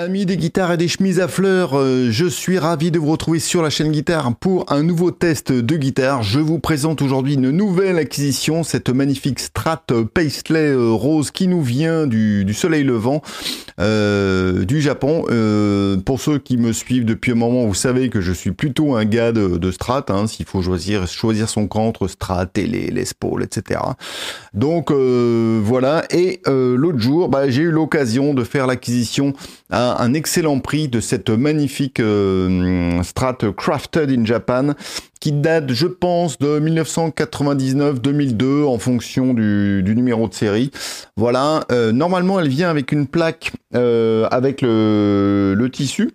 Amis des guitares et des chemises à fleurs, euh, je suis ravi de vous retrouver sur la chaîne Guitare pour un nouveau test de guitare. Je vous présente aujourd'hui une nouvelle acquisition, cette magnifique Strat Paisley euh, rose qui nous vient du, soleil levant euh, du Japon. pour ceux qui me suivent depuis un moment, vous savez que je suis plutôt un gars de, Strat, hein, s'il faut choisir, choisir son camp entre Strat les, les Paul, etc. Donc voilà, et l'autre jour, bah, j'ai eu l'occasion de faire l'acquisition à un excellent prix de cette magnifique euh, Strat Crafted in Japan qui date, je pense, de 1999-2002 en fonction du, numéro de série. Voilà, euh, normalement elle vient avec une plaque euh, avec le, le tissu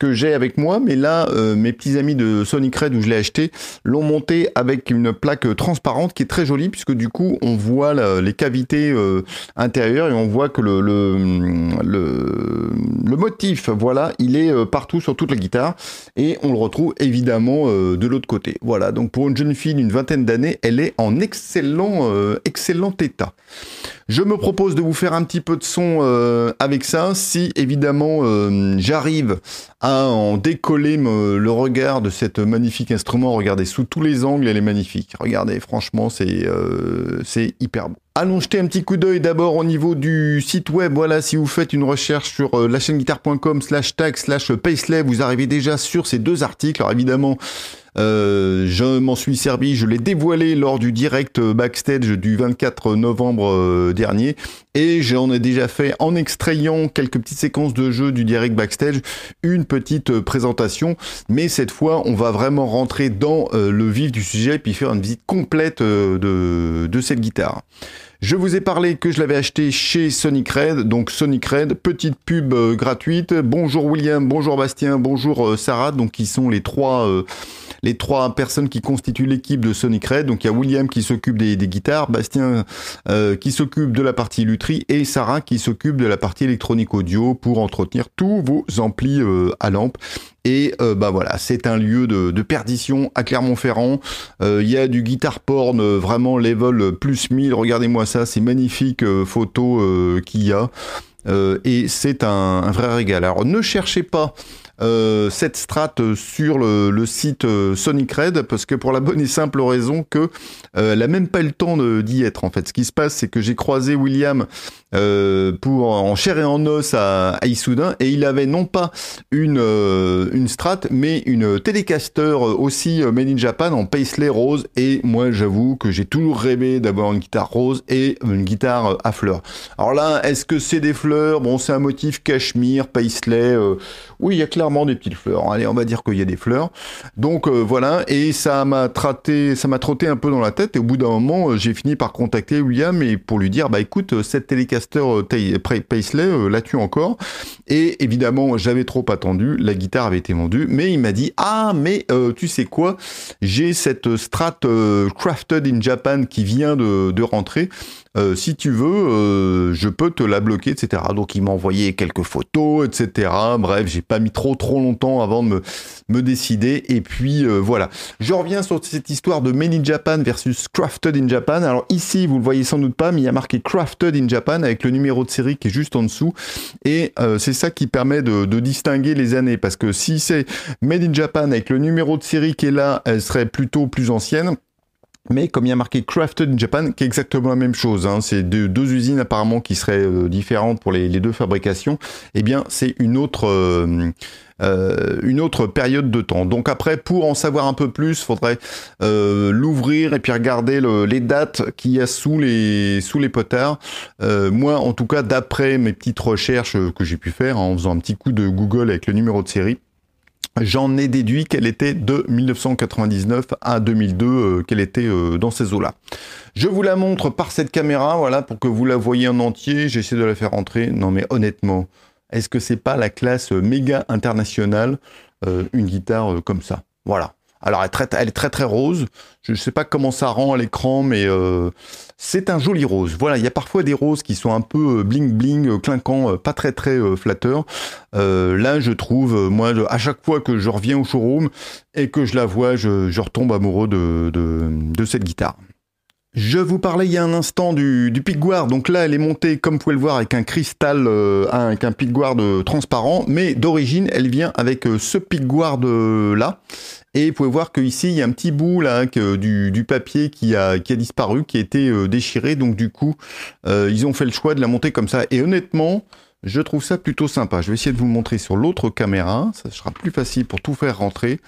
que j'ai avec moi, mais là, euh, mes petits amis de Sonic Red où je l'ai acheté l'ont monté avec une plaque transparente qui est très jolie puisque du coup on voit les cavités euh, intérieures et on voit que le, le, le, motif, voilà, il est euh, partout sur toute la guitare et on le retrouve évidemment de l'autre côté. Voilà, donc pour une jeune fille d'une vingtaine d'années, elle est en excellent, excellent état. Je me propose de vous faire un petit peu de son avec ça, si évidemment j'arrive à en décoller le regard de cet magnifique instrument. Regardez, sous tous les angles, elle est magnifique. Regardez, franchement, c'est euh, hyper beau. Allons jeter un petit coup d'œil d'abord au niveau du site web. Voilà, si vous faites une recherche sur euh, la slash tag slash vous arrivez déjà sur ces deux articles. Alors évidemment, euh, je m'en suis servi, je l'ai dévoilé lors du direct backstage du 24 novembre euh, dernier et j'en ai déjà fait en extrayant quelques petites séquences de jeu du direct backstage une petite présentation mais cette fois on va vraiment rentrer dans euh, le vif du sujet et puis faire une visite complète de, de cette guitare. Je vous ai parlé que je l'avais acheté chez Sonic Red, donc Sonic Red, petite pub gratuite. Bonjour William, bonjour Bastien, bonjour Sarah, donc qui sont les trois les trois personnes qui constituent l'équipe de Sonic Red. Donc il y a William qui s'occupe des, guitares, Bastien euh, qui s'occupe de la partie lutherie et Sarah qui s'occupe de la partie électronique audio pour entretenir tous vos amplis euh, à lampe. Et euh, bah voilà, c'est un lieu de, perdition à Clermont-Ferrand. Il y a du guitar porn vraiment level plus 1000. Regardez-moi ça, c'est magnifique photos qu'il y a. et c'est un, un, vrai régal. Alors ne cherchez pas euh, cette strat sur le, site euh, Sonic Red parce que pour la bonne et simple raison que euh, elle a même pas eu le temps d'y être en fait. Ce qui se passe, c'est que j'ai croisé William pour en chair et en os à, à Issoudun et il avait non pas une une strat mais une Telecaster aussi made in Japan en paisley rose et moi j'avoue que j'ai toujours rêvé d'avoir une guitare rose et une guitare à fleurs. Alors là, est-ce que c'est des fleurs? Bon, c'est un motif cachemire, paisley. oui, il y a clairement des petites fleurs. Allez, on va dire qu'il y a des fleurs. Donc euh, voilà, et ça m'a trotté, ça m'a trotté un peu dans la tête. Et au bout d'un moment, euh, j'ai fini par contacter William et pour lui dire, bah écoute, euh, cette Telecaster Paisley, l'as-tu encore? Et évidemment, j'avais trop attendu. La guitare avait été vendue, mais il m'a dit, ah mais tu sais quoi? J'ai cette Strat Crafted in Japan qui vient de, rentrer. Si tu veux, je peux te la bloquer, etc. Donc il m'a envoyé quelques photos, etc. Bref, j'ai pas mis trop trop longtemps avant de me, me décider. Et puis euh, voilà. Je reviens sur cette histoire de Made in Japan versus Crafted in Japan. Alors ici, vous le voyez sans doute pas, mais il y a marqué Crafted in Japan avec le numéro de série qui est juste en dessous. Et c'est ça qui permet de, de, distinguer les années. Parce que si c'est Made in Japan avec le numéro de série qui est là, elle serait plutôt plus ancienne. Mais comme il y a marqué Crafted in Japan, qui est exactement la même chose, hein, c'est deux, usines apparemment qui seraient euh, différentes pour les, deux fabrications, eh bien c'est une autre euh, euh, une autre période de temps. Donc après, pour en savoir un peu plus, faudrait l'ouvrir et puis regarder le, les dates qu'il y a sous les sous les potards. Moi, en tout cas, d'après mes petites recherches que j'ai pu faire en faisant un petit coup de Google avec le numéro de série, J'en ai déduit qu'elle était de 1999 à 2002, euh, qu'elle était euh, dans ces eaux-là. Je vous la montre par cette caméra, voilà, pour que vous la voyez en entier. J'essaie de la faire entrer. Non mais honnêtement, est-ce que c'est pas la classe méga internationale, euh, une guitare comme ça? Voilà. Alors elle est, très, très rose. Je ne sais pas comment ça rend à l'écran, mais euh, c'est un joli rose. Voilà, il y a parfois des roses qui sont un peu euh, bling bling, euh, clinquant, pas très très flatteur. là, je trouve, moi, à chaque fois que je reviens au showroom et que je la vois, je, retombe amoureux de cette guitare. Je vous parlais il y a un instant du, du. Donc là, elle est montée, comme vous pouvez le voir, avec un cristal, euh, avec un guard transparent. Mais d'origine, elle vient avec euh, ce guard là. Et vous pouvez voir qu'ici, il y a un petit bout du, papier qui a, disparu, qui a été euh, déchiré. Donc du coup, ils ont fait le choix de la monter comme ça. Et honnêtement, je trouve ça plutôt sympa. Je vais essayer de vous montrer sur l'autre caméra. Ça sera plus facile pour tout faire rentrer.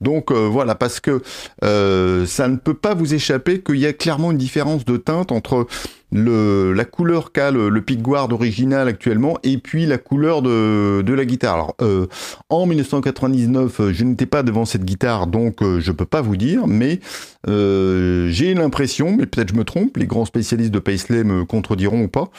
Donc euh, voilà, parce que euh, ça ne peut pas vous échapper qu'il y a clairement une différence de teinte entre la couleur qu'a le, le pickguard original actuellement et puis la couleur de, la guitare. Alors euh, en 1999, je n'étais pas devant cette guitare, donc euh, je peux pas vous dire, mais j'ai l'impression, mais peut-être je me trompe, les grands spécialistes de Paisley me contrediront ou pas,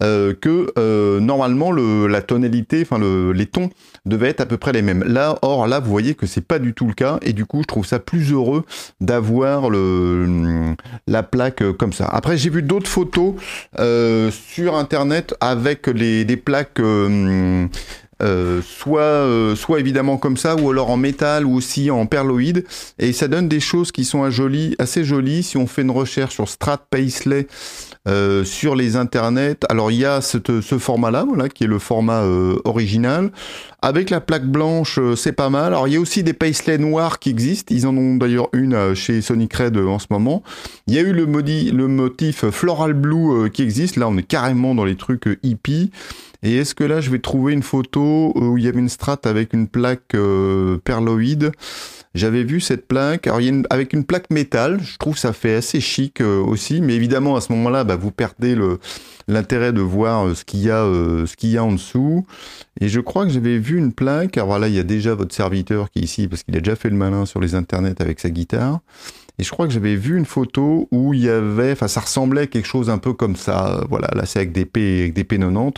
que normalement le, la tonalité, enfin le, les tons devaient être à peu près les mêmes. Là, or là, vous voyez que c'est pas du tout le cas, et du coup, je trouve ça plus heureux d'avoir le la plaque comme ça. Après, j'ai vu d'autres photos euh, sur internet avec les, des plaques euh, euh, soit, soit évidemment comme ça, ou alors en métal, ou aussi en perloïde, et ça donne des choses qui sont assez jolies. Si on fait une recherche sur Strat Paisley sur les internets, alors il y a ce format-là, voilà, qui est le format original. Avec la plaque blanche, euh, c'est pas mal. Alors il y a aussi des Paisley noirs qui existent. Ils en ont d'ailleurs une euh, chez Sonic Red euh, en ce moment. Il y a eu le, motif Floral Blue qui existe. Là, on est carrément dans les trucs hippie. Et est-ce que là, je vais trouver une photo où il y avait une strat avec une plaque perloïde? J'avais vu cette plaque, alors il y a une, avec une plaque métal, je trouve ça fait assez chic aussi, mais évidemment à ce moment-là, bah, vous perdez le, l'intérêt de voir euh, ce qu'il y a, euh, ce qu'il y a en dessous. Et je crois que j'avais vu une plaque. Alors voilà, il y a déjà votre serviteur qui est ici parce qu'il a déjà fait le malin sur les internets avec sa guitare. Et je crois que j'avais vu une photo où il y avait, enfin, ça ressemblait à quelque chose un peu comme ça. Voilà, là c'est avec des P, avec des P90,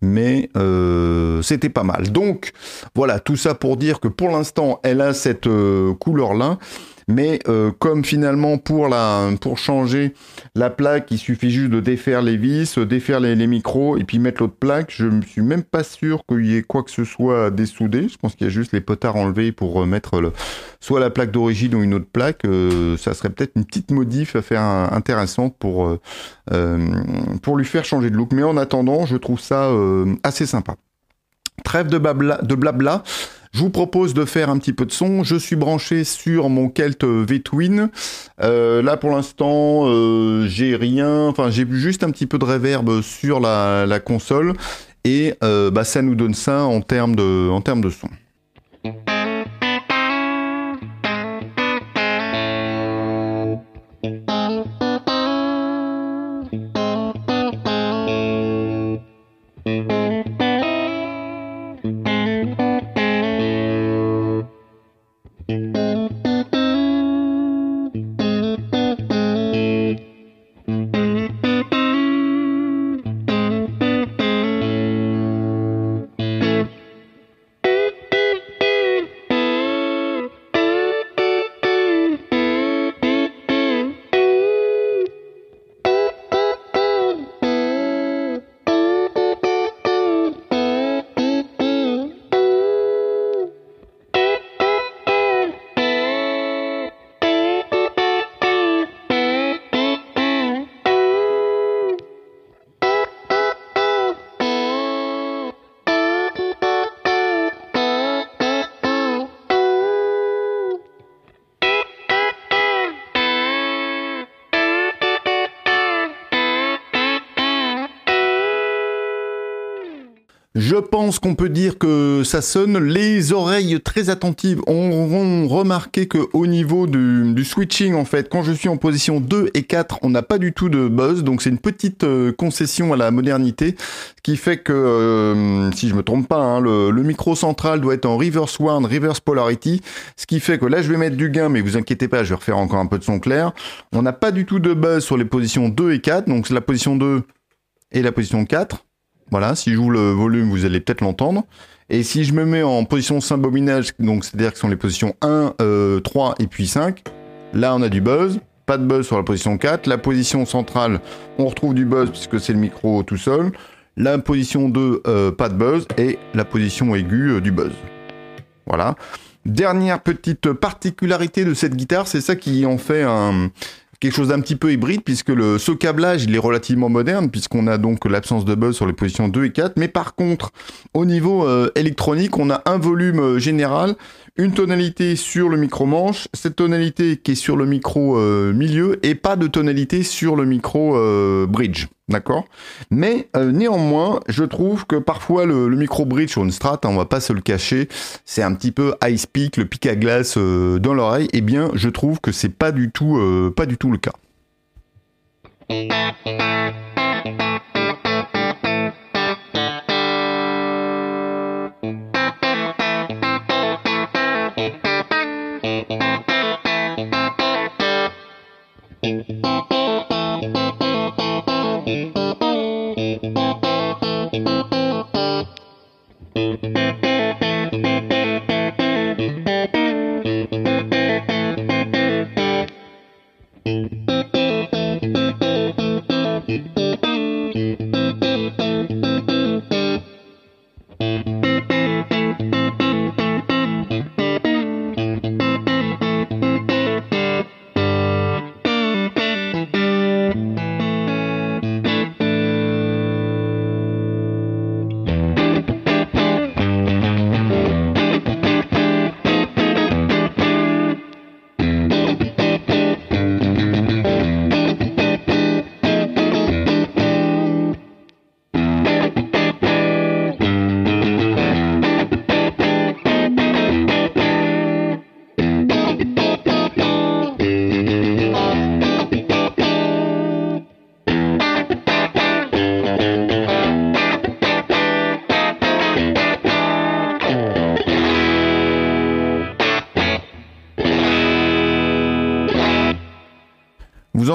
mais euh, c'était pas mal. Donc voilà, tout ça pour dire que pour l'instant, elle a cette euh, couleur-là. Mais euh, comme finalement pour la pour changer la plaque, il suffit juste de défaire les vis, défaire les, micros et puis mettre l'autre plaque. Je me suis même pas sûr qu'il y ait quoi que ce soit à dessouder. Je pense qu'il y a juste les potards enlevés pour remettre le, soit la plaque d'origine ou une autre plaque. Euh, ça serait peut-être une petite modif à faire intéressante pour euh, euh, pour lui faire changer de look. Mais en attendant, je trouve ça assez sympa. Trêve de. De blabla. Je vous propose de faire un petit peu de son. Je suis branché sur mon Kelt V-Twin. Euh, là, pour l'instant, euh, j'ai rien. Enfin, j'ai juste un petit peu de reverb sur la, console. Et euh, bah, ça nous donne ça en termes de, en termes de son. Je pense qu'on peut dire que ça sonne. Les oreilles très attentives auront remarqué que au niveau du, switching, en fait, quand je suis en position 2 et 4, on n'a pas du tout de buzz. Donc c'est une petite euh, concession à la modernité qui fait que, euh, si je me trompe pas, hein, le, micro central doit être en reverse one, reverse polarity. Ce qui fait que là, je vais mettre du gain, mais vous inquiétez pas, je vais refaire encore un peu de son clair. On n'a pas du tout de buzz sur les positions 2 et 4. Donc c'est la position 2 et la position 4. Voilà, si je joue le volume, vous allez peut-être l'entendre. Et si je me mets en position symbobinage, donc c'est-à-dire que ce sont les positions 1, 3 euh, et puis 5, là on a du buzz, pas de buzz sur la position 4. La position centrale, on retrouve du buzz puisque c'est le micro tout seul. La position 2, euh, pas de buzz. Et la position aiguë, euh, du buzz. Voilà. Dernière petite particularité de cette guitare, c'est ça qui en fait un, quelque chose d'un petit peu hybride puisque le, ce câblage il est relativement moderne puisqu'on a donc l'absence de buzz sur les positions 2 et 4 mais par contre au niveau euh, électronique on a un volume euh, général une tonalité sur le micro manche cette tonalité qui est sur le micro euh, milieu et pas de tonalité sur le micro bridge D'accord? Mais néanmoins, je trouve que parfois le, micro bridge sur une strat, hein, on va pas se le cacher, c'est un petit peu ice peak, le pic à glace dans l'oreille. Eh bien, je trouve que c'est pas du tout, pas du tout le cas.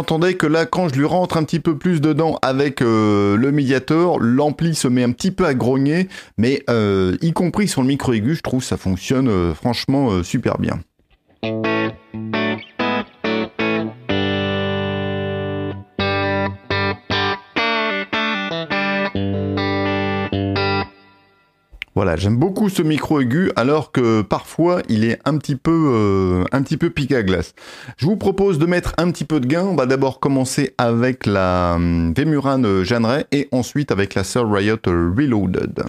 Entendez que là, quand je lui rentre un petit peu plus dedans avec euh, le médiator, l'ampli se met un petit peu à grogner, mais euh, y compris sur le micro aigu, je trouve ça fonctionne euh, franchement super bien. Voilà, j'aime beaucoup ce micro aigu alors que parfois il est un petit peu euh, un petit peu pique à glace. Je vous propose de mettre un petit peu de gain. On va d'abord commencer avec la hum, Vemurane Jeanneret et ensuite avec la Sir Riot Reloaded.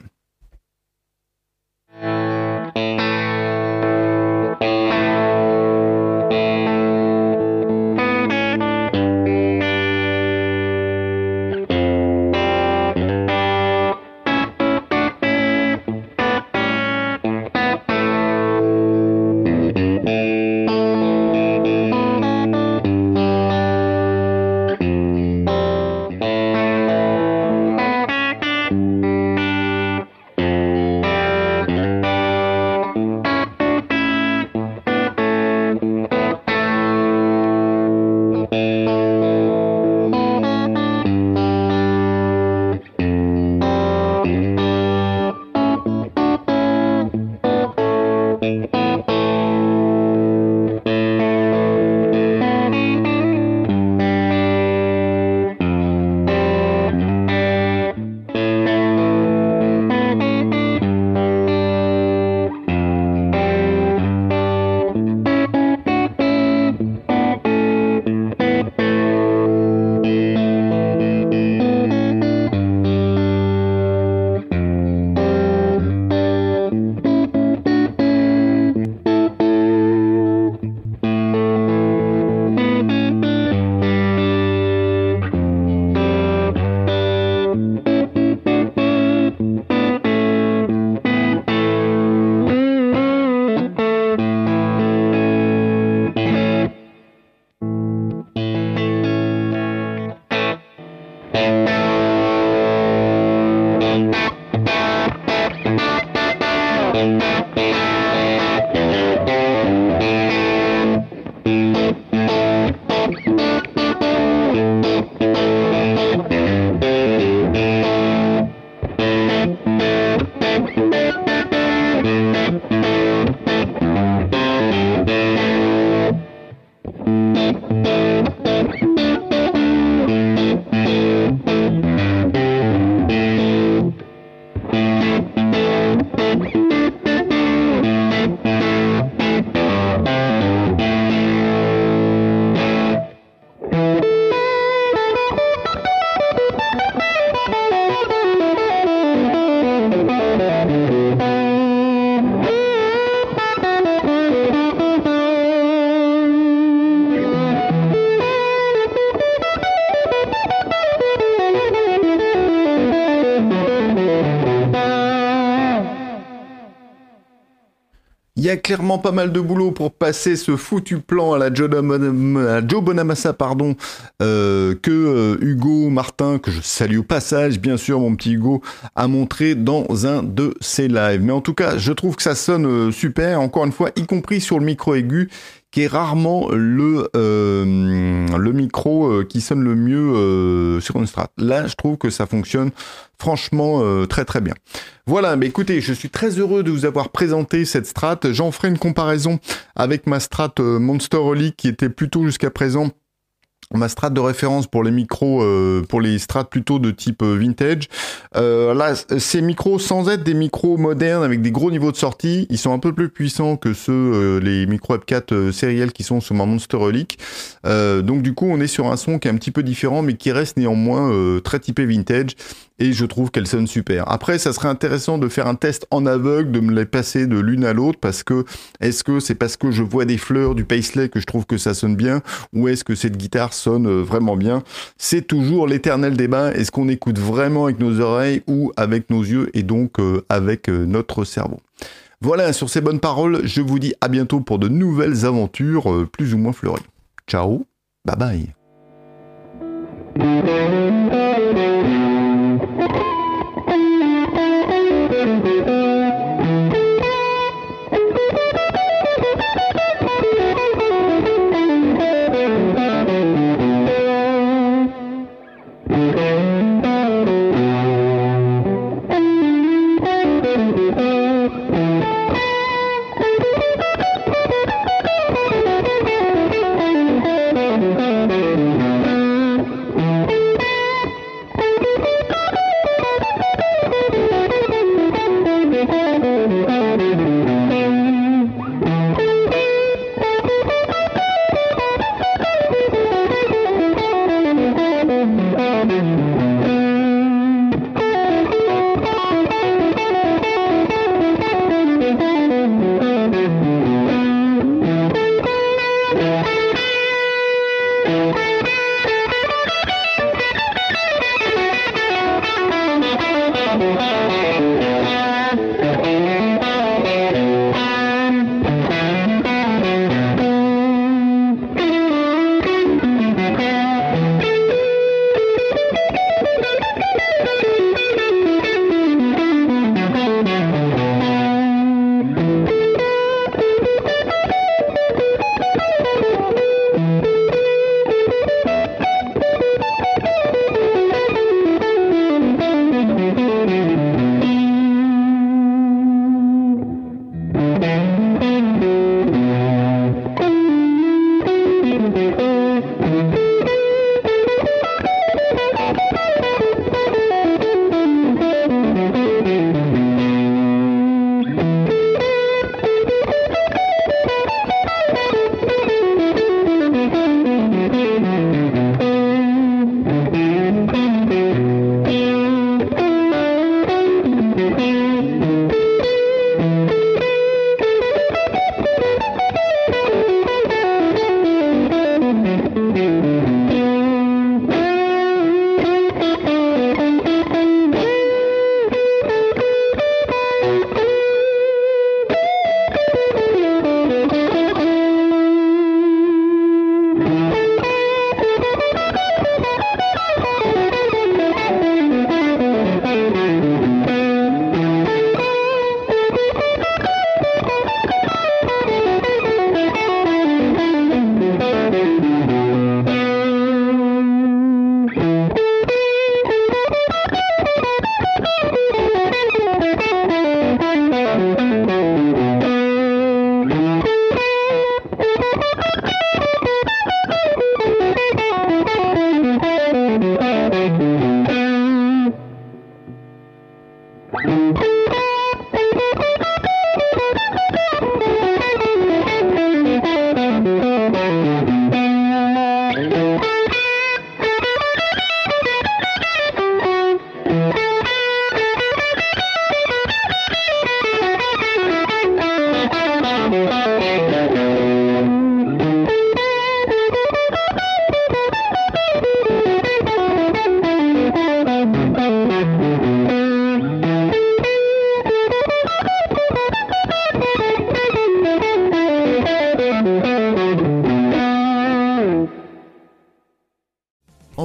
Il y a clairement pas mal de boulot pour passer ce foutu plan à la Joe, Bonamassa, pardon, euh, que euh, Hugo Martin, que je salue au passage, bien sûr, mon petit Hugo, a montré dans un de ses lives. Mais en tout cas, je trouve que ça sonne euh, super, encore une fois, y compris sur le micro aigu qui est rarement le, euh, le micro euh, qui sonne le mieux euh, sur une strat. Là, je trouve que ça fonctionne franchement très très bien. Voilà, mais écoutez, je suis très heureux de vous avoir présenté cette strat. J'en ferai une comparaison avec ma strat Monster qui était plutôt jusqu'à présent ma strat de référence pour les micros, euh, pour les strats plutôt de type euh, vintage. Euh, là, ces micros, sans être des micros modernes avec des gros niveaux de sortie, ils sont un peu plus puissants que ceux, les micros F4 sériels qui sont sur ma Monster Relic. donc du coup, on est sur un son qui est un petit peu différent, mais qui reste néanmoins très typé vintage et je trouve qu'elle sonne super. Après, ça serait intéressant de faire un test en aveugle, de me les passer de l'une à l'autre, parce que est-ce que c'est parce que je vois des fleurs du Paisley que je trouve que ça sonne bien, ou est-ce que cette guitare sonne euh, vraiment bien C'est toujours l'éternel débat. Est-ce qu'on écoute vraiment avec nos oreilles ou avec nos yeux et donc euh, avec euh, notre cerveau? Voilà, sur ces bonnes paroles, je vous dis à bientôt pour de nouvelles aventures plus ou moins fleuries. Ciao, bye bye.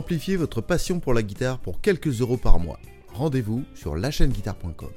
Amplifiez votre passion pour la guitare pour quelques euros par mois. Rendez-vous sur lachaîneguitare.com.